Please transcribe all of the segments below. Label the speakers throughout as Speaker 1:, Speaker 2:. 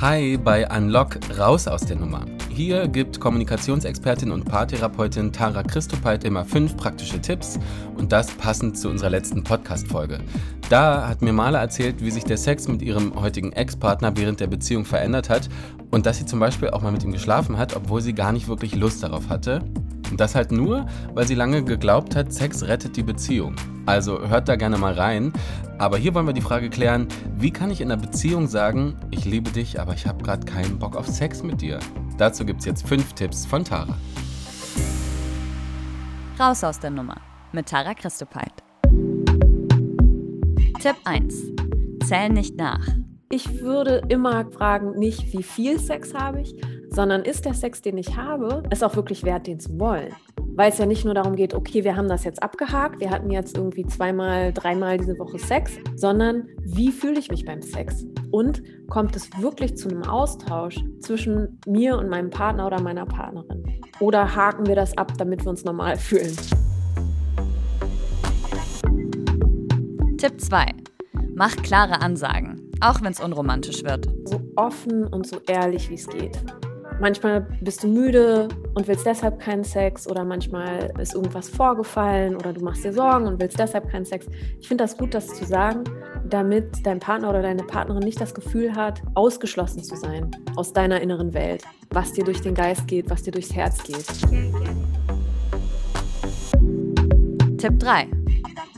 Speaker 1: Hi bei Unlock raus aus der Nummer. Hier gibt Kommunikationsexpertin und Paartherapeutin Tara Christopeit immer fünf praktische Tipps und das passend zu unserer letzten Podcast-Folge. Da hat mir Mala erzählt, wie sich der Sex mit ihrem heutigen Ex-Partner während der Beziehung verändert hat und dass sie zum Beispiel auch mal mit ihm geschlafen hat, obwohl sie gar nicht wirklich Lust darauf hatte. Und das halt nur, weil sie lange geglaubt hat, Sex rettet die Beziehung. Also hört da gerne mal rein. Aber hier wollen wir die Frage klären, wie kann ich in einer Beziehung sagen, ich liebe dich, aber ich habe gerade keinen Bock auf Sex mit dir? Dazu gibt es jetzt fünf Tipps von Tara.
Speaker 2: Raus aus der Nummer mit Tara Christopeit. Tipp 1. Zähl nicht nach.
Speaker 3: Ich würde immer fragen, nicht wie viel Sex habe ich, sondern ist der Sex, den ich habe, es auch wirklich wert, den zu wollen? Weil es ja nicht nur darum geht, okay, wir haben das jetzt abgehakt, wir hatten jetzt irgendwie zweimal, dreimal diese Woche Sex, sondern wie fühle ich mich beim Sex? Und kommt es wirklich zu einem Austausch zwischen mir und meinem Partner oder meiner Partnerin? Oder haken wir das ab, damit wir uns normal fühlen?
Speaker 2: Tipp 2. Mach klare Ansagen, auch wenn es unromantisch wird.
Speaker 3: So offen und so ehrlich, wie es geht. Manchmal bist du müde und willst deshalb keinen Sex oder manchmal ist irgendwas vorgefallen oder du machst dir Sorgen und willst deshalb keinen Sex. Ich finde das gut, das zu sagen, damit dein Partner oder deine Partnerin nicht das Gefühl hat, ausgeschlossen zu sein aus deiner inneren Welt, was dir durch den Geist geht, was dir durchs Herz geht.
Speaker 2: Tipp 3.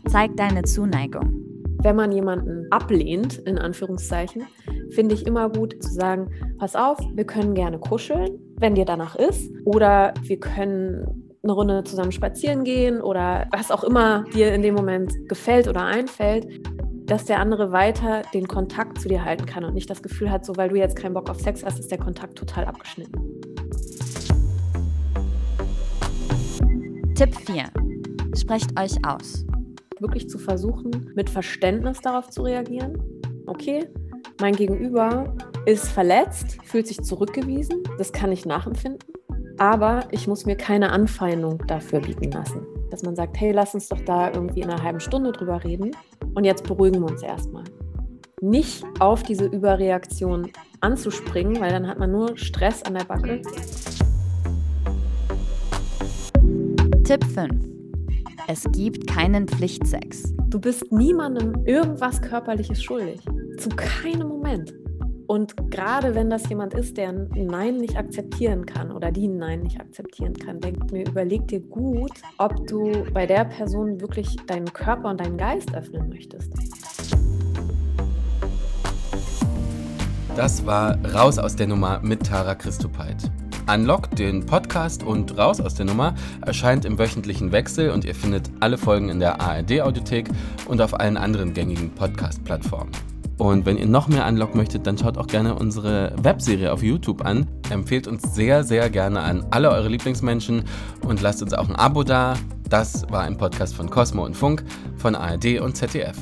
Speaker 2: Zeig deine Zuneigung.
Speaker 3: Wenn man jemanden ablehnt, in Anführungszeichen, finde ich immer gut zu sagen, pass auf, wir können gerne kuscheln, wenn dir danach ist. Oder wir können eine Runde zusammen spazieren gehen oder was auch immer dir in dem Moment gefällt oder einfällt, dass der andere weiter den Kontakt zu dir halten kann und nicht das Gefühl hat, so weil du jetzt keinen Bock auf Sex hast, ist der Kontakt total abgeschnitten.
Speaker 2: Tipp 4. Sprecht euch aus.
Speaker 3: Wirklich zu versuchen, mit Verständnis darauf zu reagieren. Okay, mein Gegenüber ist verletzt, fühlt sich zurückgewiesen, das kann ich nachempfinden, aber ich muss mir keine Anfeindung dafür bieten lassen. Dass man sagt, hey, lass uns doch da irgendwie in einer halben Stunde drüber reden und jetzt beruhigen wir uns erstmal. Nicht auf diese Überreaktion anzuspringen, weil dann hat man nur Stress an der Backe.
Speaker 2: Tipp 5. Es gibt keinen Pflichtsex.
Speaker 3: Du bist niemandem irgendwas Körperliches schuldig. Zu keinem Moment. Und gerade wenn das jemand ist, der ein Nein nicht akzeptieren kann oder die ein Nein nicht akzeptieren kann, denk mir, überleg dir gut, ob du bei der Person wirklich deinen Körper und deinen Geist öffnen möchtest.
Speaker 1: Das war Raus aus der Nummer mit Tara Christopeit. Unlock, den Podcast und Raus aus der Nummer erscheint im wöchentlichen Wechsel und ihr findet alle Folgen in der ARD-Audiothek und auf allen anderen gängigen Podcast-Plattformen. Und wenn ihr noch mehr Unlock möchtet, dann schaut auch gerne unsere Webserie auf YouTube an. Empfehlt uns sehr, sehr gerne an alle eure Lieblingsmenschen und lasst uns auch ein Abo da. Das war ein Podcast von Cosmo und Funk, von ARD und ZDF.